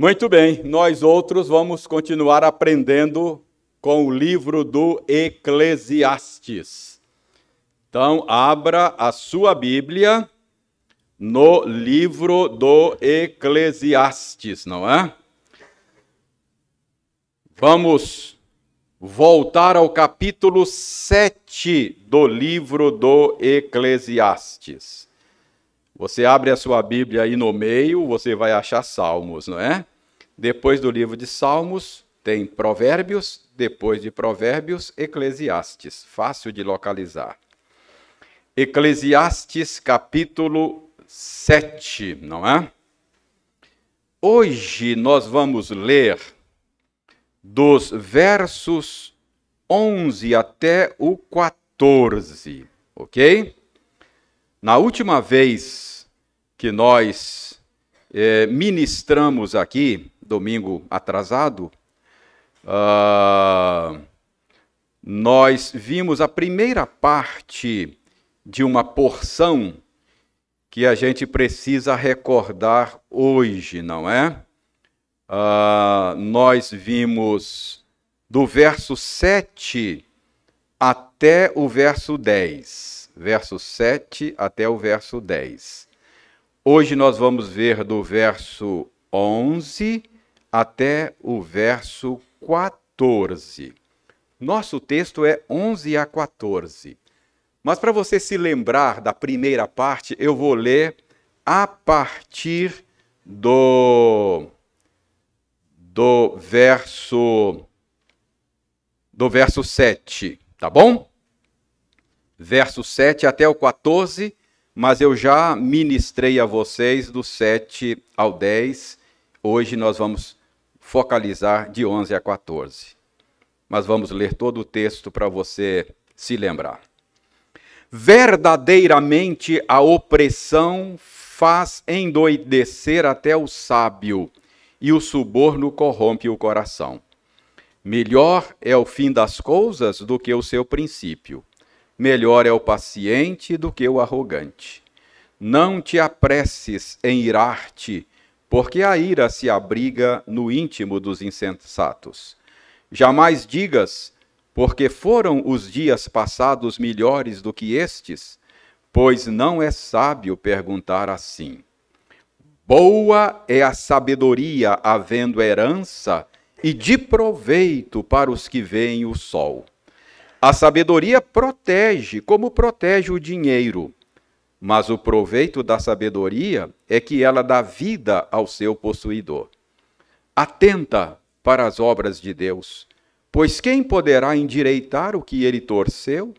Muito bem, nós outros vamos continuar aprendendo com o livro do Eclesiastes. Então, abra a sua Bíblia no livro do Eclesiastes, não é? Vamos voltar ao capítulo 7 do livro do Eclesiastes. Você abre a sua Bíblia aí no meio, você vai achar Salmos, não é? Depois do livro de Salmos, tem Provérbios, depois de Provérbios, Eclesiastes. Fácil de localizar. Eclesiastes, capítulo 7, não é? Hoje nós vamos ler dos versos 11 até o 14, ok? Na última vez que nós eh, ministramos aqui, domingo atrasado, uh, nós vimos a primeira parte de uma porção que a gente precisa recordar hoje, não é? Uh, nós vimos do verso 7 até o verso 10. Verso 7 até o verso 10. Hoje nós vamos ver do verso 11 até o verso 14. Nosso texto é 11 a 14. Mas para você se lembrar da primeira parte, eu vou ler a partir do do verso do verso 7, tá bom? Verso 7 até o 14, mas eu já ministrei a vocês do 7 ao 10. Hoje nós vamos focalizar de 11 a 14. Mas vamos ler todo o texto para você se lembrar. Verdadeiramente a opressão faz endoidecer até o sábio e o suborno corrompe o coração. Melhor é o fim das coisas do que o seu princípio. Melhor é o paciente do que o arrogante. Não te apresses em irar-te, porque a ira se abriga no íntimo dos insensatos. Jamais digas, porque foram os dias passados melhores do que estes, pois não é sábio perguntar assim. Boa é a sabedoria, havendo herança, e de proveito para os que veem o sol. A sabedoria protege, como protege o dinheiro. Mas o proveito da sabedoria é que ela dá vida ao seu possuidor. Atenta para as obras de Deus, pois quem poderá endireitar o que ele torceu?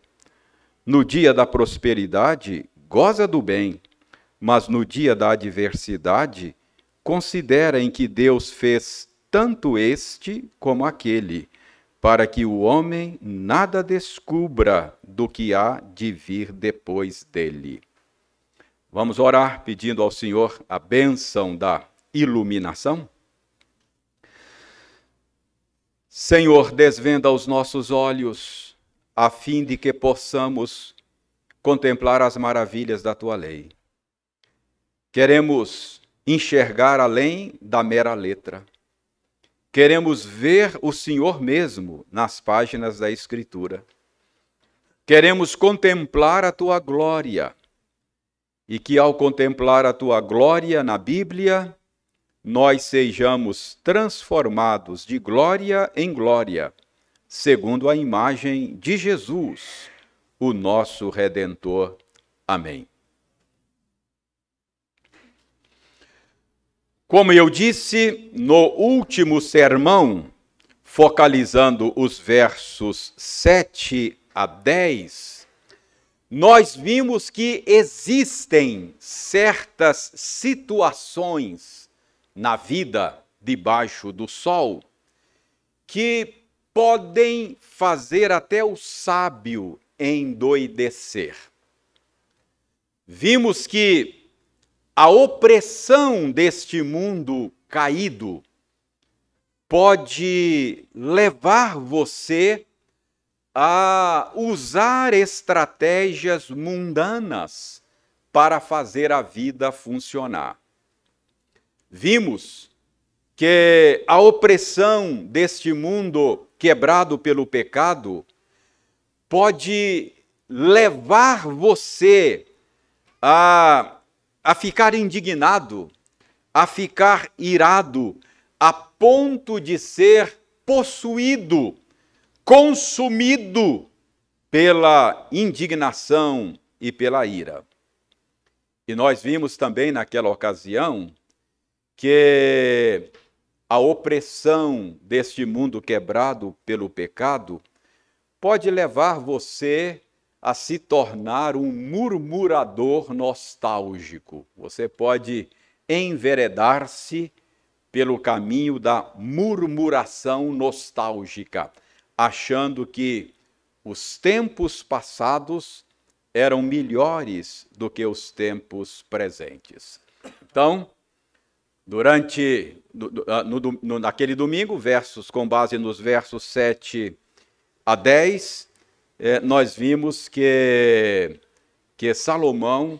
No dia da prosperidade, goza do bem mas no dia da adversidade, considerem que Deus fez tanto este como aquele, para que o homem nada descubra do que há de vir depois dele. Vamos orar pedindo ao Senhor a bênção da iluminação? Senhor, desvenda os nossos olhos, a fim de que possamos contemplar as maravilhas da tua lei. Queremos enxergar além da mera letra. Queremos ver o Senhor mesmo nas páginas da Escritura. Queremos contemplar a tua glória. E que ao contemplar a tua glória na Bíblia, nós sejamos transformados de glória em glória, segundo a imagem de Jesus, o nosso Redentor. Amém. Como eu disse no último sermão, focalizando os versos 7 a 10, nós vimos que existem certas situações na vida debaixo do sol que podem fazer até o sábio endoidecer. Vimos que a opressão deste mundo caído pode levar você a usar estratégias mundanas para fazer a vida funcionar. Vimos que a opressão deste mundo quebrado pelo pecado pode levar você a, a ficar indignado, a ficar irado, a ponto de ser possuído, consumido pela indignação e pela ira. E nós vimos também naquela ocasião que a opressão deste mundo quebrado pelo pecado pode levar você a se tornar um murmurador nostálgico. Você pode enveredar-se pelo caminho da murmuração nostálgica, achando que os tempos passados eram melhores do que os tempos presentes. Então, durante no, no, naquele domingo, versos com base nos versos 7 a 10, é, nós vimos que, que Salomão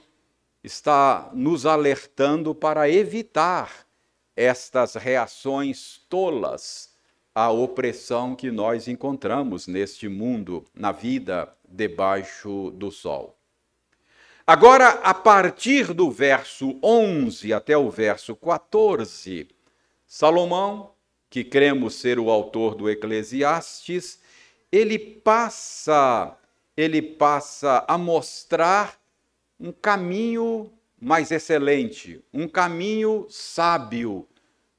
está nos alertando para evitar estas reações tolas à opressão que nós encontramos neste mundo, na vida debaixo do sol. Agora, a partir do verso 11 até o verso 14, Salomão, que cremos ser o autor do Eclesiastes, ele passa, ele passa a mostrar um caminho mais excelente, um caminho sábio,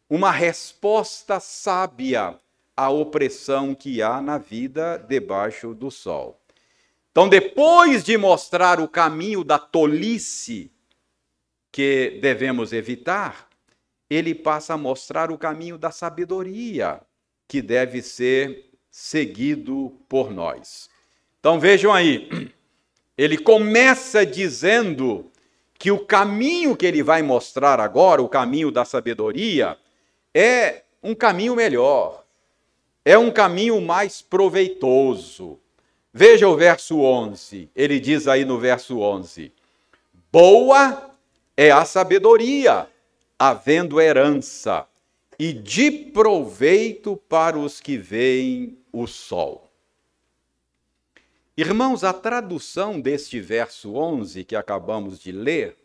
uma resposta sábia à opressão que há na vida debaixo do sol. Então, depois de mostrar o caminho da tolice que devemos evitar, ele passa a mostrar o caminho da sabedoria que deve ser seguido por nós. Então vejam aí, ele começa dizendo que o caminho que ele vai mostrar agora, o caminho da sabedoria, é um caminho melhor, é um caminho mais proveitoso, Veja o verso 11. Ele diz aí no verso 11: Boa é a sabedoria, havendo herança, e de proveito para os que veem o sol. Irmãos, a tradução deste verso 11 que acabamos de ler,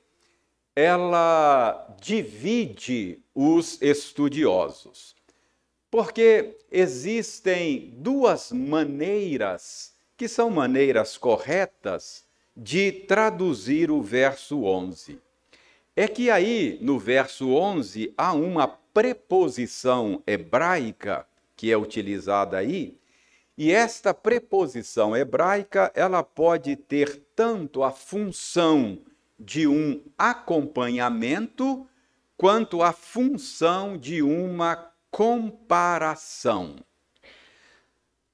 ela divide os estudiosos. Porque existem duas maneiras que são maneiras corretas de traduzir o verso 11. É que aí, no verso 11, há uma preposição hebraica que é utilizada aí, e esta preposição hebraica, ela pode ter tanto a função de um acompanhamento quanto a função de uma comparação.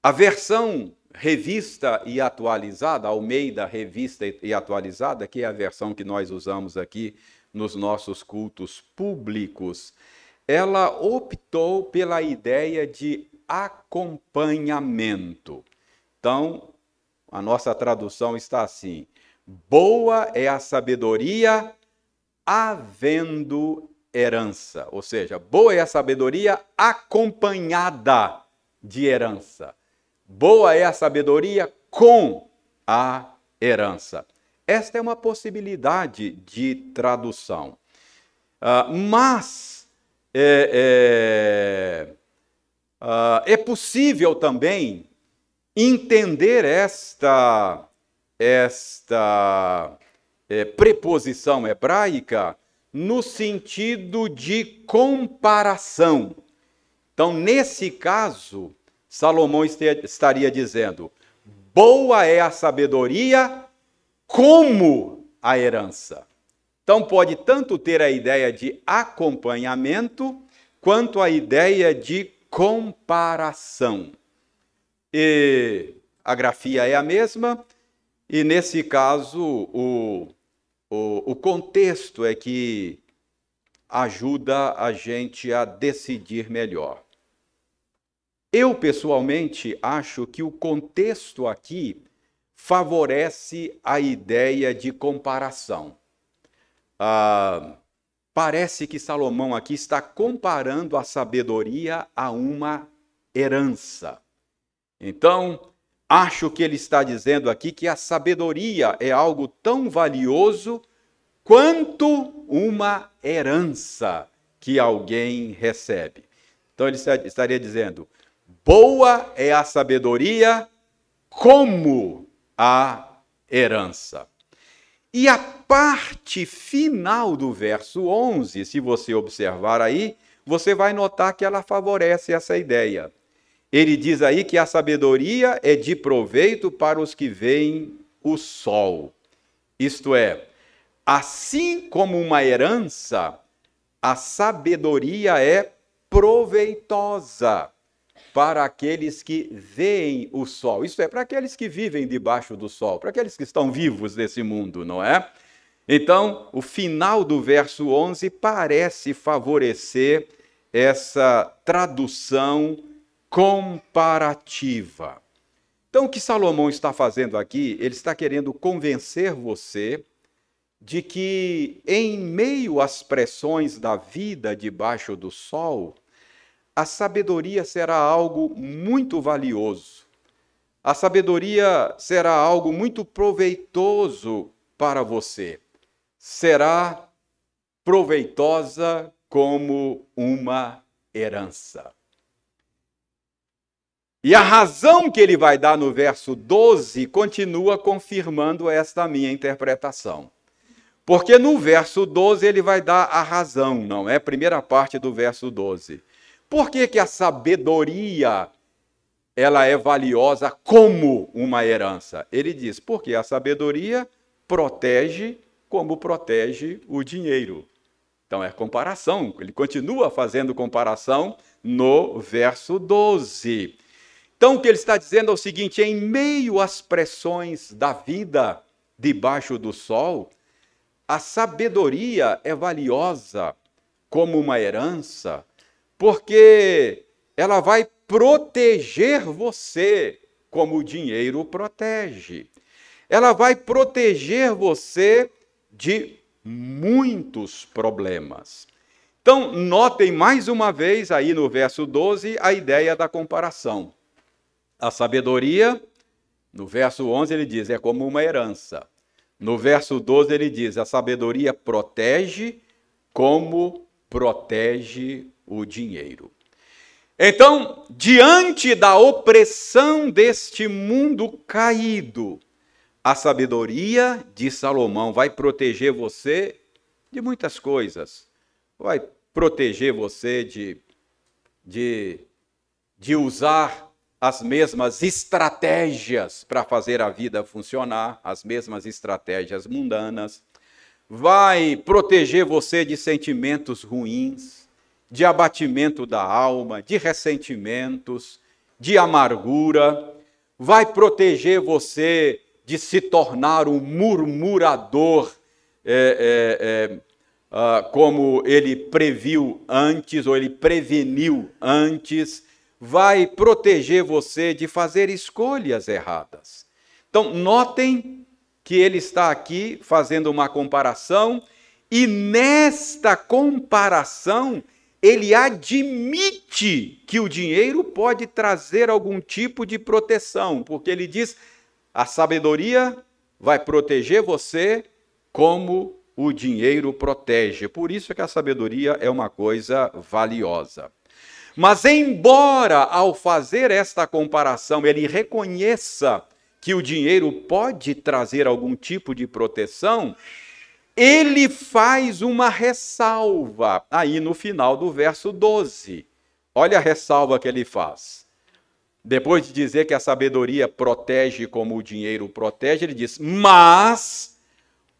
A versão revista e atualizada, Almeida Revista e Atualizada, que é a versão que nós usamos aqui nos nossos cultos públicos, ela optou pela ideia de acompanhamento. Então, a nossa tradução está assim: boa é a sabedoria havendo herança, ou seja, boa é a sabedoria acompanhada de herança. Boa é a sabedoria com a herança. Esta é uma possibilidade de tradução. Uh, mas é, é, uh, é, possível também entender esta, esta é, preposição hebraica no sentido de comparação. Então, nesse caso, Salomão estaria dizendo: boa é a sabedoria como a herança. Então, pode tanto ter a ideia de acompanhamento, quanto a ideia de comparação. E a grafia é a mesma, e nesse caso, o, o, o contexto é que ajuda a gente a decidir melhor. Eu, pessoalmente, acho que o contexto aqui favorece a ideia de comparação. Ah, parece que Salomão aqui está comparando a sabedoria a uma herança. Então, acho que ele está dizendo aqui que a sabedoria é algo tão valioso quanto uma herança que alguém recebe. Então, ele estaria dizendo: boa é a sabedoria como a herança. E a parte final do verso 11, se você observar aí, você vai notar que ela favorece essa ideia. Ele diz aí que a sabedoria é de proveito para os que veem o sol. Isto é, assim como uma herança, a sabedoria é proveitosa para aqueles que veem o sol. Isso é, para aqueles que vivem debaixo do sol, para aqueles que estão vivos nesse mundo, não é? Então, o final do verso 11 parece favorecer essa tradução comparativa. Então, o que Salomão está fazendo aqui, ele está querendo convencer você de que, em meio às pressões da vida debaixo do sol, a sabedoria será algo muito valioso. A sabedoria será algo muito proveitoso para você. Será proveitosa como uma herança. E a razão que ele vai dar no verso 12 continua confirmando esta minha interpretação. Porque no verso 12 ele vai dar a razão, não é? Primeira parte do verso 12. Por que, que a sabedoria ela é valiosa como uma herança? Ele diz, porque a sabedoria protege como protege o dinheiro. Então é comparação, ele continua fazendo comparação no verso 12. Então o que ele está dizendo é o seguinte: em meio às pressões da vida debaixo do sol, a sabedoria é valiosa como uma herança, porque ela vai proteger você como o dinheiro protege. Ela vai proteger você de muitos problemas. Então, notem mais uma vez aí no verso 12 a ideia da comparação. A sabedoria, no verso 11 ele diz, é como uma herança. No verso 12 ele diz, a sabedoria protege como protege o dinheiro. Então, diante da opressão deste mundo caído, a sabedoria de Salomão vai proteger você de muitas coisas. Vai proteger você de, de, de usar as mesmas estratégias para fazer a vida funcionar, as mesmas estratégias mundanas. Vai proteger você de sentimentos ruins de abatimento da alma, de ressentimentos, de amargura, vai proteger você de se tornar um murmurador, é, é, é, ah, como ele previu antes, ou ele preveniu antes, vai proteger você de fazer escolhas erradas. Então, notem que ele está aqui fazendo uma comparação, e nesta comparação ele admite que o dinheiro pode trazer algum tipo de proteção, porque ele diz: a sabedoria vai proteger você como o dinheiro protege. Por isso é que a sabedoria é uma coisa valiosa. Mas, embora ao fazer esta comparação ele reconheça que o dinheiro pode trazer algum tipo de proteção, ele faz uma ressalva aí no final do verso 12. Olha a ressalva que ele faz. Depois de dizer que a sabedoria protege como o dinheiro protege, ele diz: Mas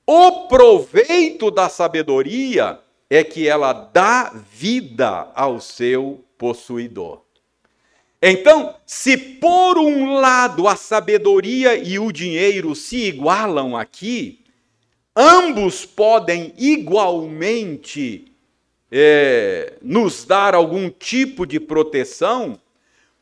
o proveito da sabedoria é que ela dá vida ao seu possuidor. Então, se por um lado a sabedoria e o dinheiro se igualam aqui, ambos podem igualmente é, nos dar algum tipo de proteção.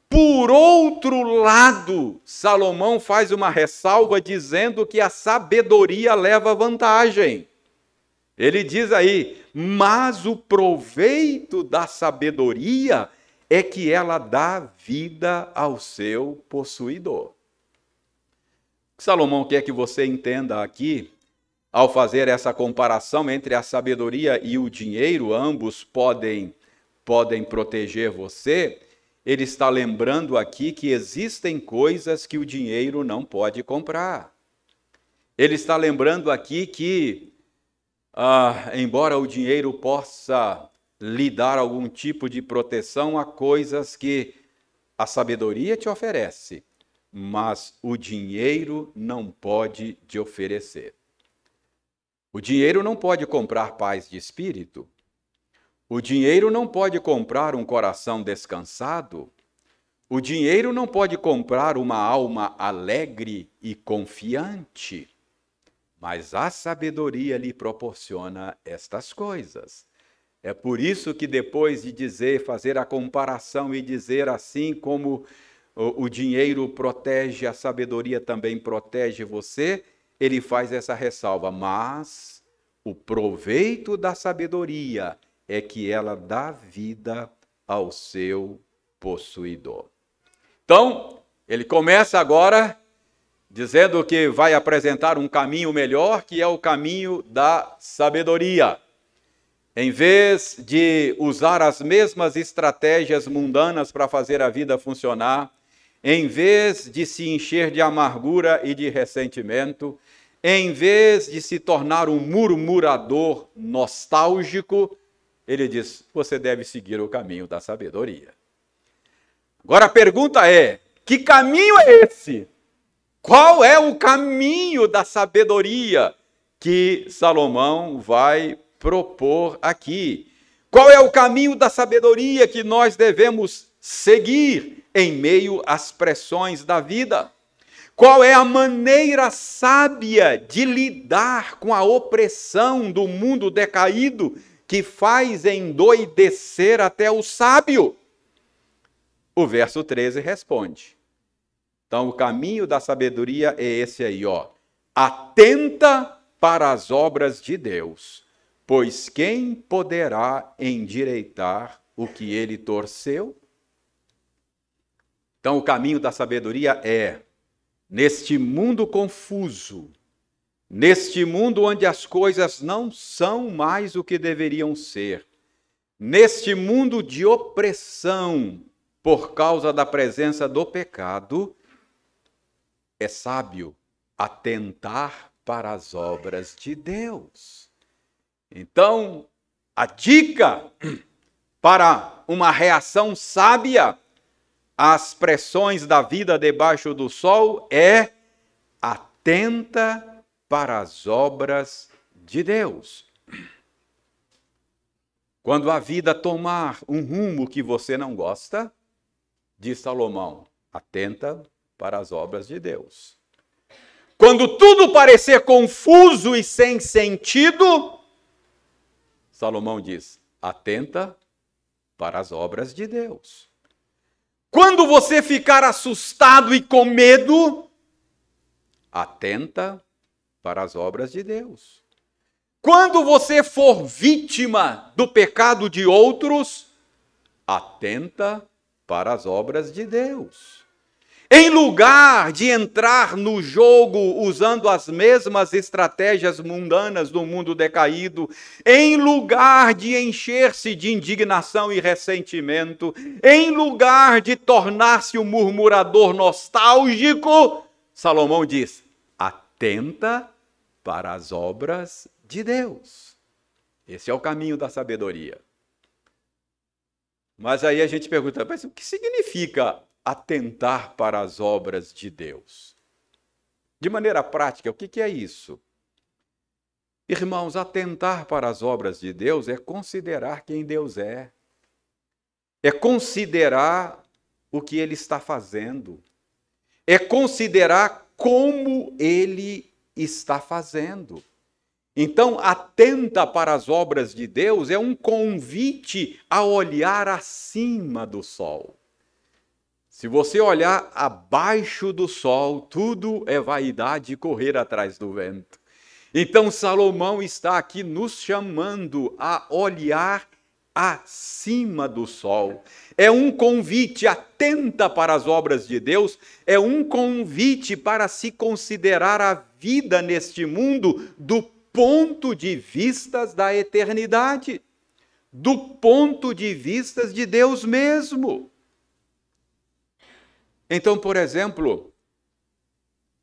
Por outro lado, Salomão faz uma ressalva dizendo que a sabedoria leva vantagem. Ele diz aí: mas o proveito da sabedoria é que ela dá vida ao seu possuidor. Salomão quer que você entenda aqui, ao fazer essa comparação entre a sabedoria e o dinheiro, ambos podem podem proteger você. Ele está lembrando aqui que existem coisas que o dinheiro não pode comprar. Ele está lembrando aqui que ah, embora o dinheiro possa lhe dar algum tipo de proteção a coisas que a sabedoria te oferece, mas o dinheiro não pode te oferecer. O dinheiro não pode comprar paz de espírito. O dinheiro não pode comprar um coração descansado. O dinheiro não pode comprar uma alma alegre e confiante mas a sabedoria lhe proporciona estas coisas. É por isso que depois de dizer, fazer a comparação e dizer assim como o, o dinheiro protege, a sabedoria também protege você, ele faz essa ressalva, mas o proveito da sabedoria é que ela dá vida ao seu possuidor. Então, ele começa agora dizendo que vai apresentar um caminho melhor, que é o caminho da sabedoria. Em vez de usar as mesmas estratégias mundanas para fazer a vida funcionar, em vez de se encher de amargura e de ressentimento, em vez de se tornar um murmurador nostálgico, ele diz: você deve seguir o caminho da sabedoria. Agora a pergunta é: que caminho é esse? Qual é o caminho da sabedoria que Salomão vai propor aqui? Qual é o caminho da sabedoria que nós devemos seguir em meio às pressões da vida? Qual é a maneira sábia de lidar com a opressão do mundo decaído que faz endoidecer até o sábio? O verso 13 responde: então, o caminho da sabedoria é esse aí, ó. Atenta para as obras de Deus, pois quem poderá endireitar o que ele torceu? Então, o caminho da sabedoria é, neste mundo confuso, neste mundo onde as coisas não são mais o que deveriam ser, neste mundo de opressão por causa da presença do pecado, é sábio atentar para as obras de Deus. Então, a dica para uma reação sábia às pressões da vida debaixo do sol é atenta para as obras de Deus. Quando a vida tomar um rumo que você não gosta, diz Salomão, atenta para as obras de Deus. Quando tudo parecer confuso e sem sentido, Salomão diz: atenta para as obras de Deus. Quando você ficar assustado e com medo, atenta para as obras de Deus. Quando você for vítima do pecado de outros, atenta para as obras de Deus. Em lugar de entrar no jogo usando as mesmas estratégias mundanas do mundo decaído, em lugar de encher-se de indignação e ressentimento, em lugar de tornar-se um murmurador nostálgico, Salomão diz: atenta para as obras de Deus. Esse é o caminho da sabedoria. Mas aí a gente pergunta, mas o que significa atentar para as obras de Deus. De maneira prática, o que, é isso? Irmãos, atentar para as obras de Deus é considerar quem Deus é, é considerar o que Ele está fazendo, é considerar como Ele está fazendo. Então, atenta para as obras de Deus é um convite a olhar acima do sol. Se você olhar abaixo do sol, tudo é vaidade correr atrás do vento. Então, Salomão está aqui nos chamando a olhar acima do sol. É um convite atenta para as obras de Deus, é um convite para se considerar a vida neste mundo do ponto de vistas da eternidade, do ponto de vistas de Deus mesmo. Então, por exemplo,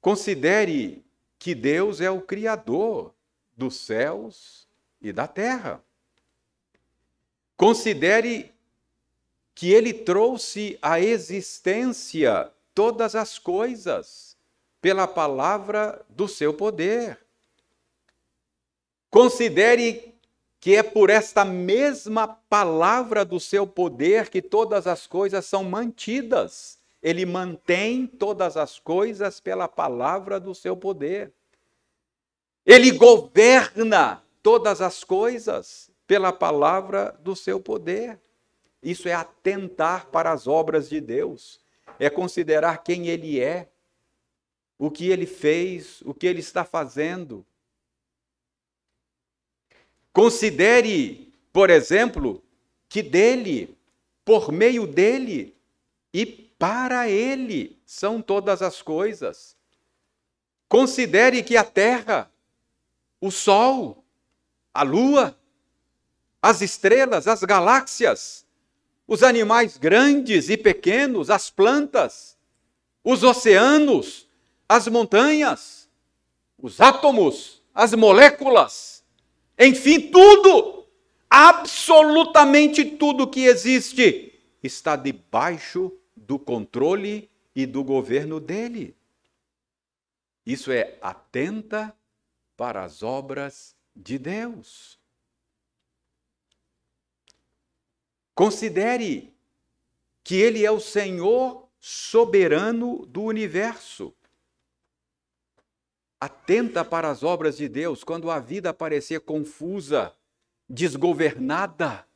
considere que Deus é o Criador dos céus e da terra. Considere que Ele trouxe à existência todas as coisas pela palavra do seu poder. Considere que é por esta mesma palavra do seu poder que todas as coisas são mantidas. Ele mantém todas as coisas pela palavra do seu poder. Ele governa todas as coisas pela palavra do seu poder. Isso é atentar para as obras de Deus, é considerar quem Ele é, o que Ele fez, o que Ele está fazendo. Considere, por exemplo, que dele, por meio dele e para ele são todas as coisas. Considere que a terra o Sol, a Lua, as estrelas, as galáxias, os animais grandes e pequenos, as plantas, os oceanos, as montanhas, os átomos, as moléculas, enfim, tudo, absolutamente tudo que existe está debaixo do controle e do governo dele. Isso é atenta para as obras de Deus. Considere que Ele é o Senhor soberano do universo. Atenta para as obras de Deus quando a vida parecer confusa, desgovernada.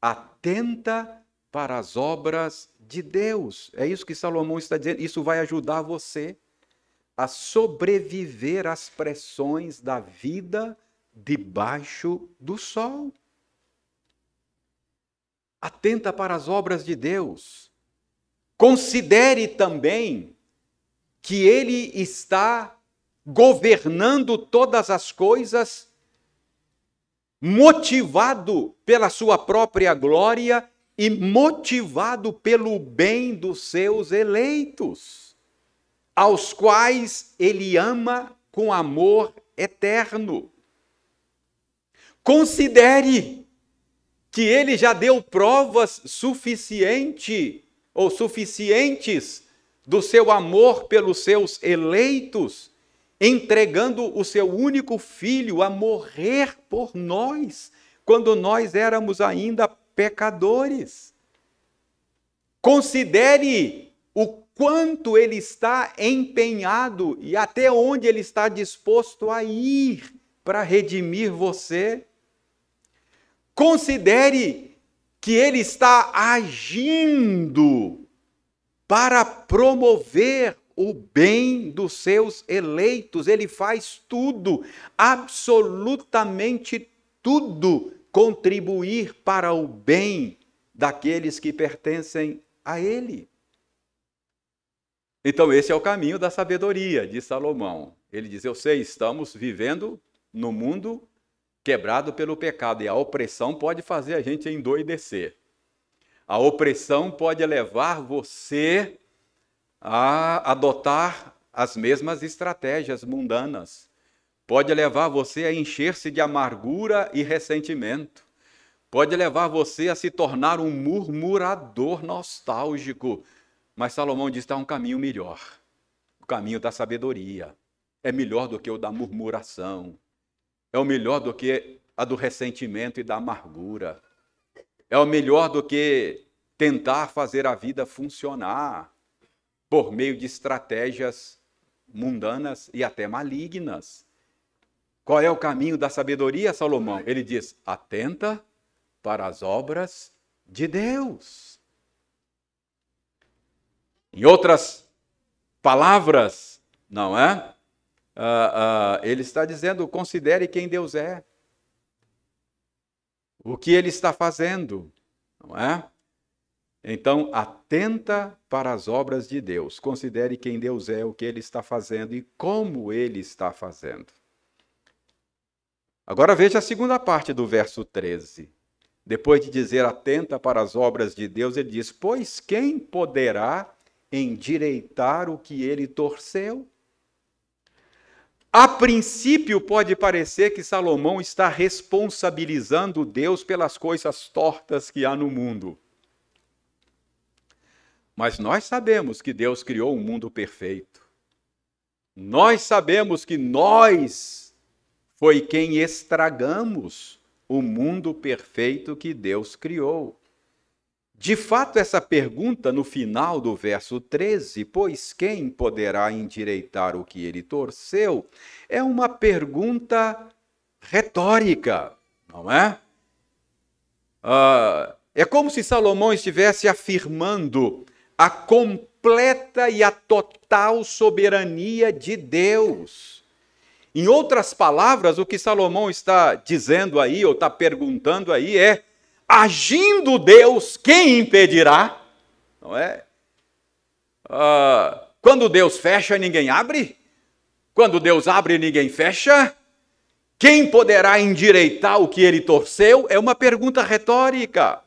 Atenta para as obras de Deus. É isso que Salomão está dizendo. Isso vai ajudar você a sobreviver às pressões da vida debaixo do sol. Atenta para as obras de Deus. Considere também que Ele está governando todas as coisas, motivado pela Sua própria glória e motivado pelo bem dos seus eleitos aos quais ele ama com amor eterno. Considere que ele já deu provas suficiente ou suficientes do seu amor pelos seus eleitos, entregando o seu único filho a morrer por nós, quando nós éramos ainda pecadores. Considere o quanto ele está empenhado e até onde ele está disposto a ir para redimir você. Considere que ele está agindo para promover o bem dos seus eleitos. Ele faz tudo, absolutamente tudo, contribuir para o bem daqueles que pertencem a ele. Então, esse é o caminho da sabedoria de Salomão. Ele diz: Eu sei, estamos vivendo no mundo quebrado pelo pecado e a opressão pode fazer a gente endoidecer. A opressão pode levar você a adotar as mesmas estratégias mundanas. Pode levar você a encher-se de amargura e ressentimento. Pode levar você a se tornar um murmurador nostálgico mas Salomão diz que há um caminho melhor. O caminho da sabedoria. É melhor do que o da murmuração. É o melhor do que a do ressentimento e da amargura. É o melhor do que tentar fazer a vida funcionar por meio de estratégias mundanas e até malignas. Qual é o caminho da sabedoria, Salomão? Ele diz: atenta para as obras de Deus. Em outras palavras, não é? uh, uh, ele está dizendo: considere quem Deus é, o que ele está fazendo, não é? Então, atenta para as obras de Deus, considere quem Deus é, o que ele está fazendo e como ele está fazendo. Agora veja a segunda parte do verso 13. Depois de dizer atenta para as obras de Deus, ele diz: Pois quem poderá endireitar o que ele torceu? A princípio, pode parecer que Salomão está responsabilizando Deus pelas coisas tortas que há no mundo. Mas nós sabemos que Deus criou um mundo perfeito. Nós sabemos que nós foi quem estragamos o mundo perfeito que Deus criou. De fato, essa pergunta no final do verso 13, pois quem poderá endireitar o que ele torceu, é uma pergunta retórica, não é? Ah, é como se Salomão estivesse afirmando a completa e a total soberania de Deus. Em outras palavras, o que Salomão está dizendo aí, ou está perguntando aí, é agindo Deus, quem impedirá? Não é? Ah, quando Deus fecha, ninguém abre? Quando Deus abre, ninguém fecha? Quem poderá endireitar o que ele torceu? É uma pergunta retórica.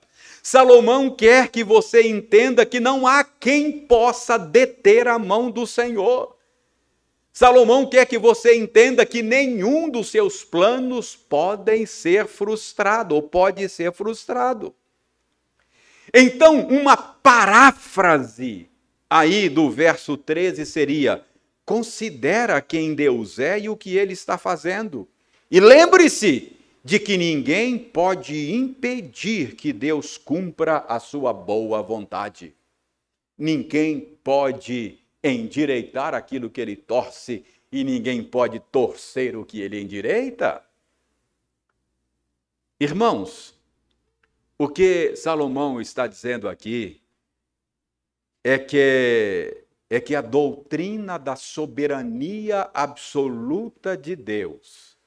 Salomão quer que você entenda que não há quem possa deter a mão do Senhor. Salomão quer que você entenda que nenhum dos seus planos podem ser frustrado ou pode ser frustrado. Então, uma paráfrase aí do verso 13 seria: considera quem Deus é e o que ele está fazendo. E lembre-se de que ninguém pode impedir que Deus cumpra a sua boa vontade. Ninguém pode endireitar aquilo que ele torce e ninguém pode torcer o que ele endireita? Irmãos, o que Salomão está dizendo aqui é que é que a doutrina da soberania absoluta de Deus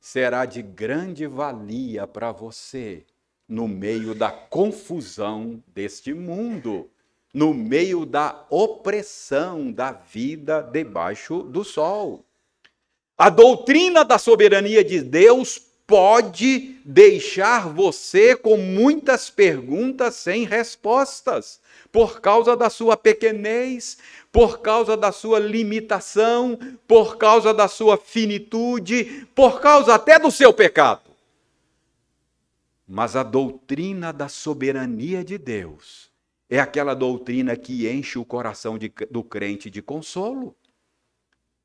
será de grande valia para você no meio da confusão deste mundo no meio da opressão da vida debaixo do sol. A doutrina da soberania de Deus pode deixar você com muitas perguntas sem respostas, por causa da sua pequenez, por causa da sua limitação, por causa da sua finitude, por causa até do seu pecado. Mas a doutrina da soberania de Deus é aquela doutrina que enche o coração de, do crente de consolo,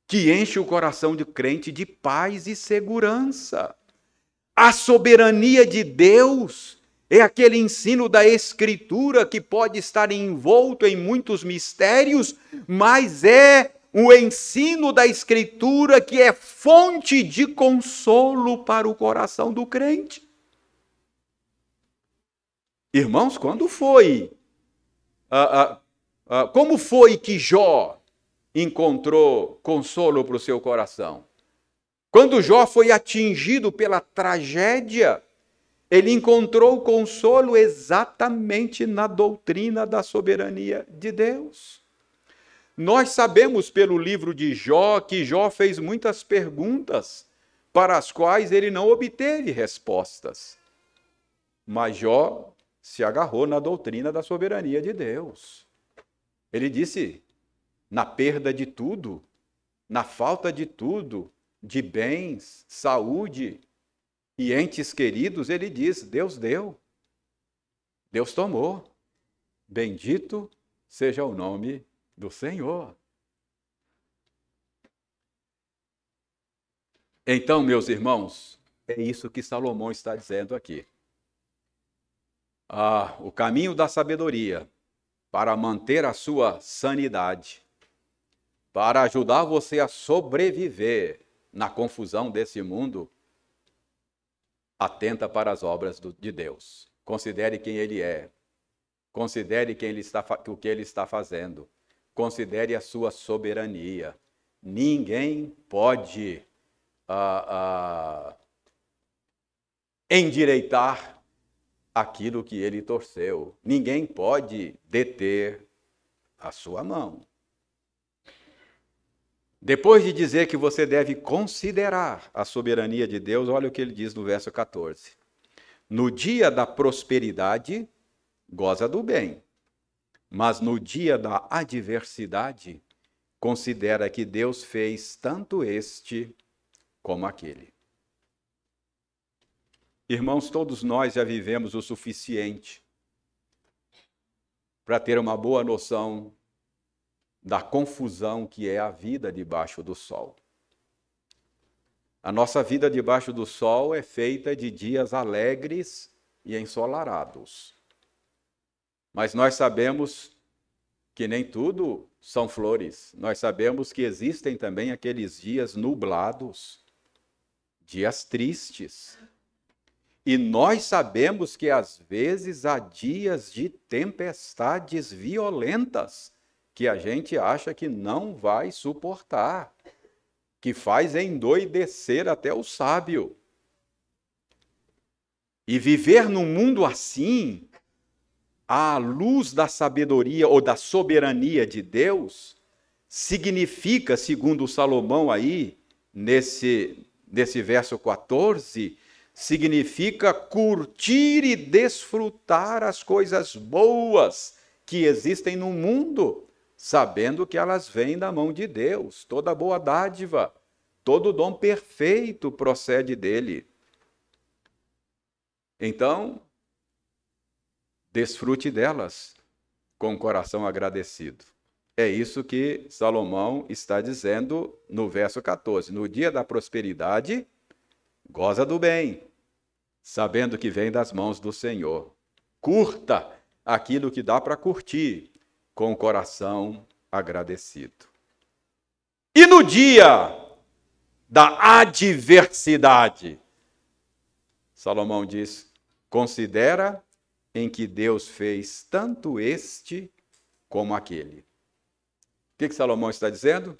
que enche o coração do crente de paz e segurança. A soberania de Deus é aquele ensino da Escritura que pode estar envolto em muitos mistérios, mas é o ensino da Escritura que é fonte de consolo para o coração do crente. Irmãos, quando foi ah, ah, ah, como foi que Jó encontrou consolo para o seu coração? Quando Jó foi atingido pela tragédia, ele encontrou consolo exatamente na doutrina da soberania de Deus. Nós sabemos pelo livro de Jó que Jó fez muitas perguntas para as quais ele não obteve respostas. Mas Jó se agarrou na doutrina da soberania de Deus. Ele disse: na perda de tudo, na falta de tudo, de bens, saúde e entes queridos, ele diz: Deus deu, Deus tomou. Bendito seja o nome do Senhor. Então, meus irmãos, é isso que Salomão está dizendo aqui ah, o caminho da sabedoria para manter a sua sanidade, para ajudar você a sobreviver na confusão desse mundo, atenta para as obras do, de Deus. Considere quem Ele é. Considere quem ele está, o que Ele está fazendo. Considere a sua soberania. ninguém pode ah, ah, endireitar aquilo que ele torceu. Ninguém pode deter a sua mão. Depois de dizer que você deve considerar a soberania de Deus, olha o que ele diz no verso 14. No dia da prosperidade, goza do bem, mas no dia da adversidade, considera que Deus fez tanto este como aquele. Irmãos, todos nós já vivemos o suficiente para ter uma boa noção da confusão que é a vida debaixo do sol. A nossa vida debaixo do sol é feita de dias alegres e ensolarados. Mas nós sabemos que nem tudo são flores. Nós sabemos que existem também aqueles dias nublados, dias tristes, e nós sabemos que às vezes há dias de tempestades violentas que a gente acha que não vai suportar, que faz endoidecer até o sábio. E viver num mundo assim, à luz da sabedoria ou da soberania de Deus, significa, segundo Salomão aí, nesse, nesse verso 14, significa curtir e desfrutar as coisas boas que existem no mundo, sabendo que elas vêm da mão de Deus. Toda boa dádiva, todo dom perfeito procede dele. Então, desfrute delas com o coração agradecido. É isso que Salomão está dizendo no verso 14. No dia da prosperidade, goza do bem, sabendo que vem das mãos do Senhor. Curta aquilo que dá para curtir, com o coração agradecido. E no dia da adversidade, Salomão diz: considera em que Deus fez tanto este como aquele. O que, que Salomão está dizendo?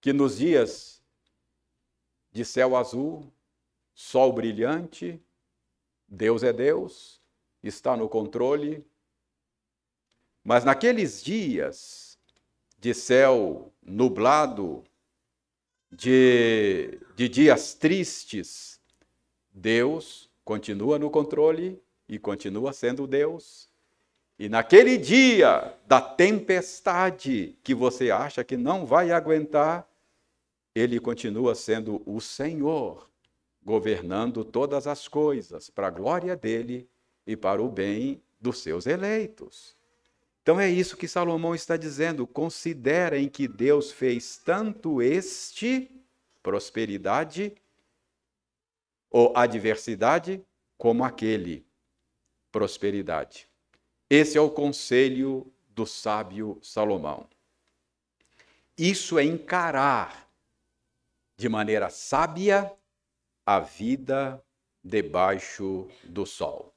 Que nos dias de céu azul, sol brilhante, Deus é Deus, está no controle. Mas naqueles dias de céu nublado, de, de dias tristes, Deus continua no controle e continua sendo Deus. E naquele dia da tempestade que você acha que não vai aguentar, ele continua sendo o Senhor, governando todas as coisas para a glória dele e para o bem dos seus eleitos. Então é isso que Salomão está dizendo. Considerem que Deus fez tanto este, prosperidade, ou adversidade, como aquele, prosperidade. Esse é o conselho do sábio Salomão. Isso é encarar de maneira sábia a vida debaixo do sol.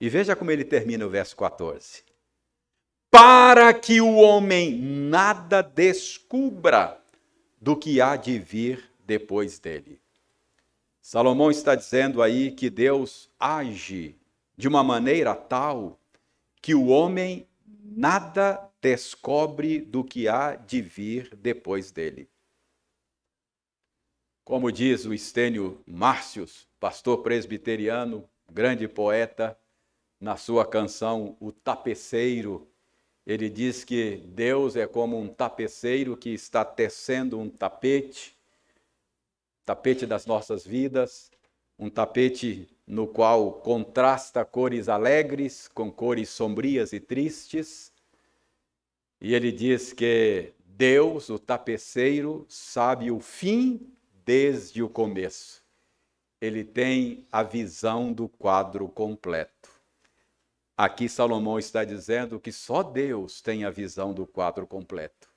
E veja como ele termina o verso 14. Para que o homem nada descubra do que há de vir depois dele. Salomão está dizendo aí que Deus age de uma maneira tal que o homem nada descobre do que há de vir depois dele. Como diz o Estênio Márcios, pastor presbiteriano, grande poeta, na sua canção O Tapeceiro, ele diz que Deus é como um tapeceiro que está tecendo um tapete, tapete das nossas vidas, um tapete no qual contrasta cores alegres com cores sombrias e tristes. E ele diz que Deus, o tapeceiro, sabe o fim desde o começo. Ele tem a visão do quadro completo. Aqui Salomão está dizendo que só Deus tem a visão do quadro completo.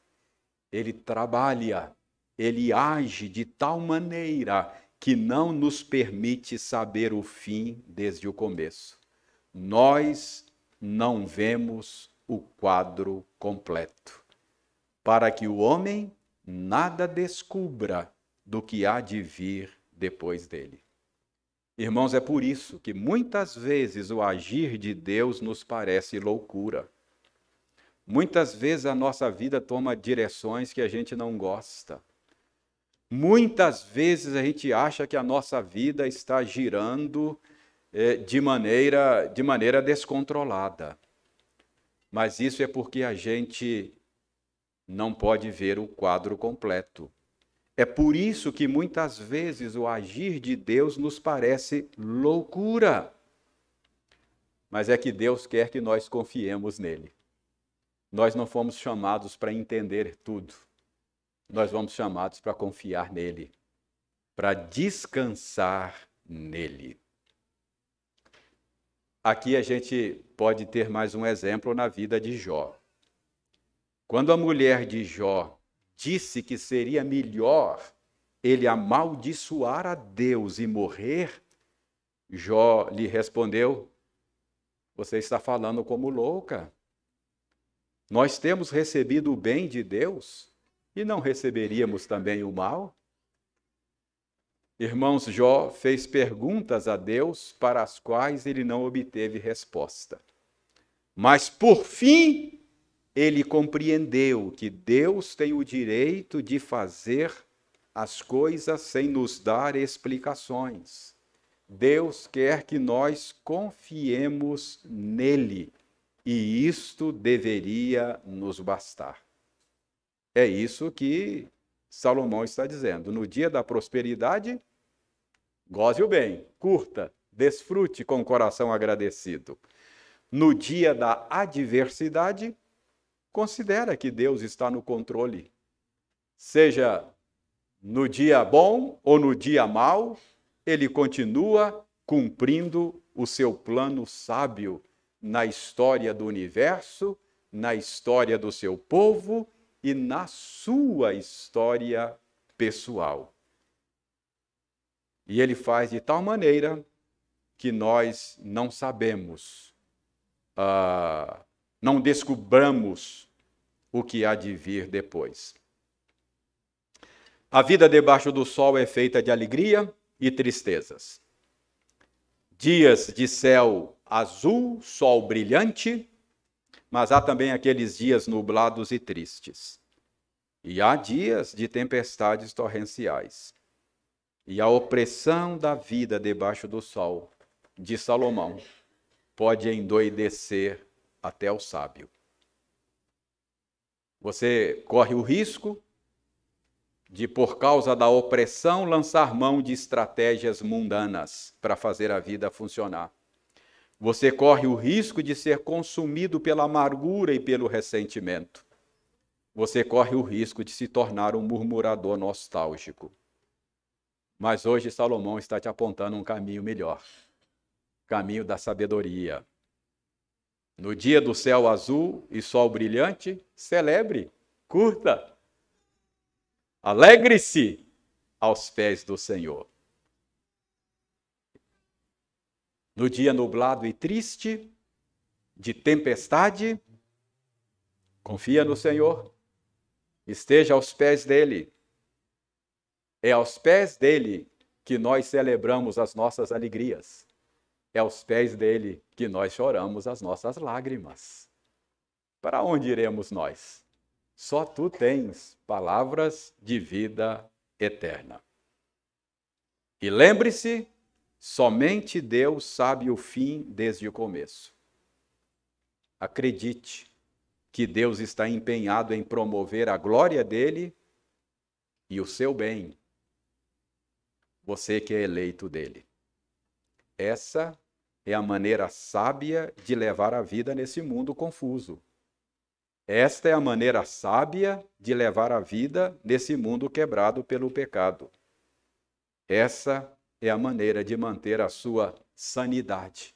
Ele trabalha, ele age de tal maneira que não nos permite saber o fim desde o começo. Nós não vemos o quadro completo. para que o homem nada descubra do que há de vir depois dele. Irmãos, é por isso que muitas vezes o agir de Deus nos parece loucura. Muitas vezes a nossa vida toma direções que a gente não gosta. Muitas vezes a gente acha que a nossa vida está girando é, de, maneira, de maneira descontrolada. Mas isso é porque a gente não pode ver o quadro completo. É por isso que muitas vezes o agir de Deus nos parece loucura. Mas é que Deus quer que nós confiemos nele. Nós não fomos chamados para entender tudo. Nós fomos chamados para confiar nele, para descansar nele. Aqui a gente pode ter mais um exemplo na vida de Jó. Quando a mulher de Jó disse que seria melhor ele amaldiçoar a Deus e morrer, Jó lhe respondeu: Você está falando como louca. Nós temos recebido o bem de Deus e não receberíamos também o mal? Irmãos, Jó fez perguntas a Deus para as quais ele não obteve resposta. Mas, por fim, ele compreendeu que Deus tem o direito de fazer as coisas sem nos dar explicações. Deus quer que nós confiemos nele e isto deveria nos bastar. É isso que Salomão está dizendo. No dia da prosperidade, goze o bem, curta, desfrute com o coração agradecido. No dia da adversidade, considera que Deus está no controle. Seja no dia bom ou no dia mau, ele continua cumprindo o seu plano sábio na história do universo, na história do seu povo e na sua história pessoal. E ele faz de tal maneira que nós não sabemos, uh, não descobramos o que há de vir depois. A vida debaixo do sol é feita de alegria e tristezas. Dias de céu azul, sol brilhante, mas há também aqueles dias nublados e tristes. E há dias de tempestades torrenciais. E a opressão da vida debaixo do sol, de Salomão, pode endoidecer até o sábio. Você corre o risco de, por causa da opressão, lançar mão de estratégias mundanas para fazer a vida funcionar. Você corre o risco de ser consumido pela amargura e pelo ressentimento. Você corre o risco de se tornar um murmurador nostálgico. Mas hoje Salomão está te apontando um caminho melhor caminho da sabedoria. No dia do céu azul e sol brilhante, celebre, curta, alegre-se aos pés do Senhor. no dia nublado e triste, de tempestade, confia no Senhor, esteja aos pés dele. É aos pés dele que nós celebramos as nossas alegrias. É aos pés dele que nós choramos as nossas lágrimas. Para onde iremos nós? Só tu tens palavras de vida eterna. E lembre-se Somente Deus sabe o fim desde o começo. Acredite que Deus está empenhado em promover a glória dele e o seu bem. Você que é eleito dele. Essa é a maneira sábia de levar a vida nesse mundo confuso. Esta é a maneira sábia de levar a vida nesse mundo quebrado pelo pecado. Essa é a maneira de manter a sua sanidade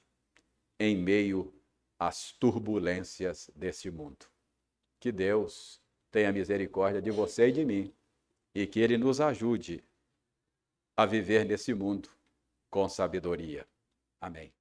em meio às turbulências desse mundo. Que Deus tenha misericórdia de você e de mim e que Ele nos ajude a viver nesse mundo com sabedoria. Amém.